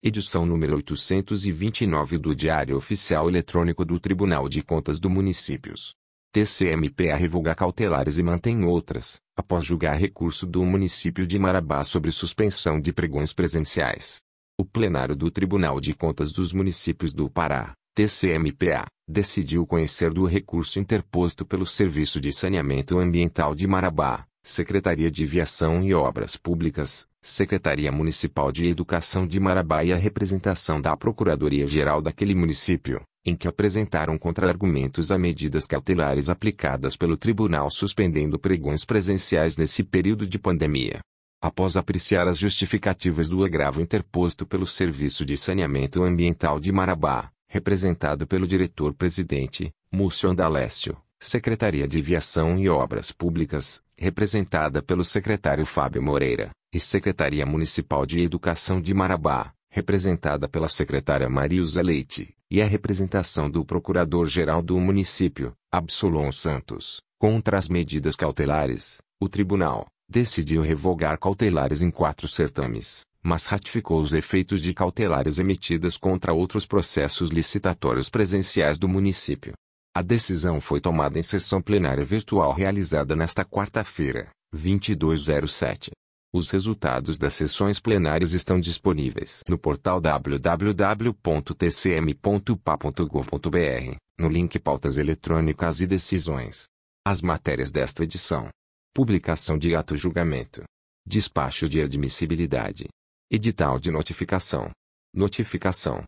Edição número 829 do Diário Oficial Eletrônico do Tribunal de Contas do Municípios. TCMPA revoga cautelares e mantém outras, após julgar recurso do município de Marabá sobre suspensão de pregões presenciais. O plenário do Tribunal de Contas dos Municípios do Pará, TCMPA, decidiu conhecer do recurso interposto pelo Serviço de Saneamento Ambiental de Marabá, Secretaria de Viação e Obras Públicas, Secretaria Municipal de Educação de Marabá e a representação da Procuradoria-Geral daquele município, em que apresentaram contra-argumentos a medidas cautelares aplicadas pelo tribunal suspendendo pregões presenciais nesse período de pandemia. Após apreciar as justificativas do agravo interposto pelo Serviço de Saneamento Ambiental de Marabá, representado pelo diretor-presidente, Múcio Andalécio, Secretaria de Viação e Obras Públicas, representada pelo secretário Fábio Moreira, e Secretaria Municipal de Educação de Marabá, representada pela secretária Marilza Leite, e a representação do Procurador-Geral do município, Absolon Santos, contra as medidas cautelares, o tribunal decidiu revogar cautelares em quatro certames, mas ratificou os efeitos de cautelares emitidas contra outros processos licitatórios presenciais do município. A decisão foi tomada em sessão plenária virtual realizada nesta quarta-feira, 2207. Os resultados das sessões plenárias estão disponíveis no portal www.tcm.pa.gov.br, no link Pautas Eletrônicas e Decisões. As matérias desta edição: Publicação de ato julgamento, Despacho de admissibilidade, Edital de notificação, Notificação,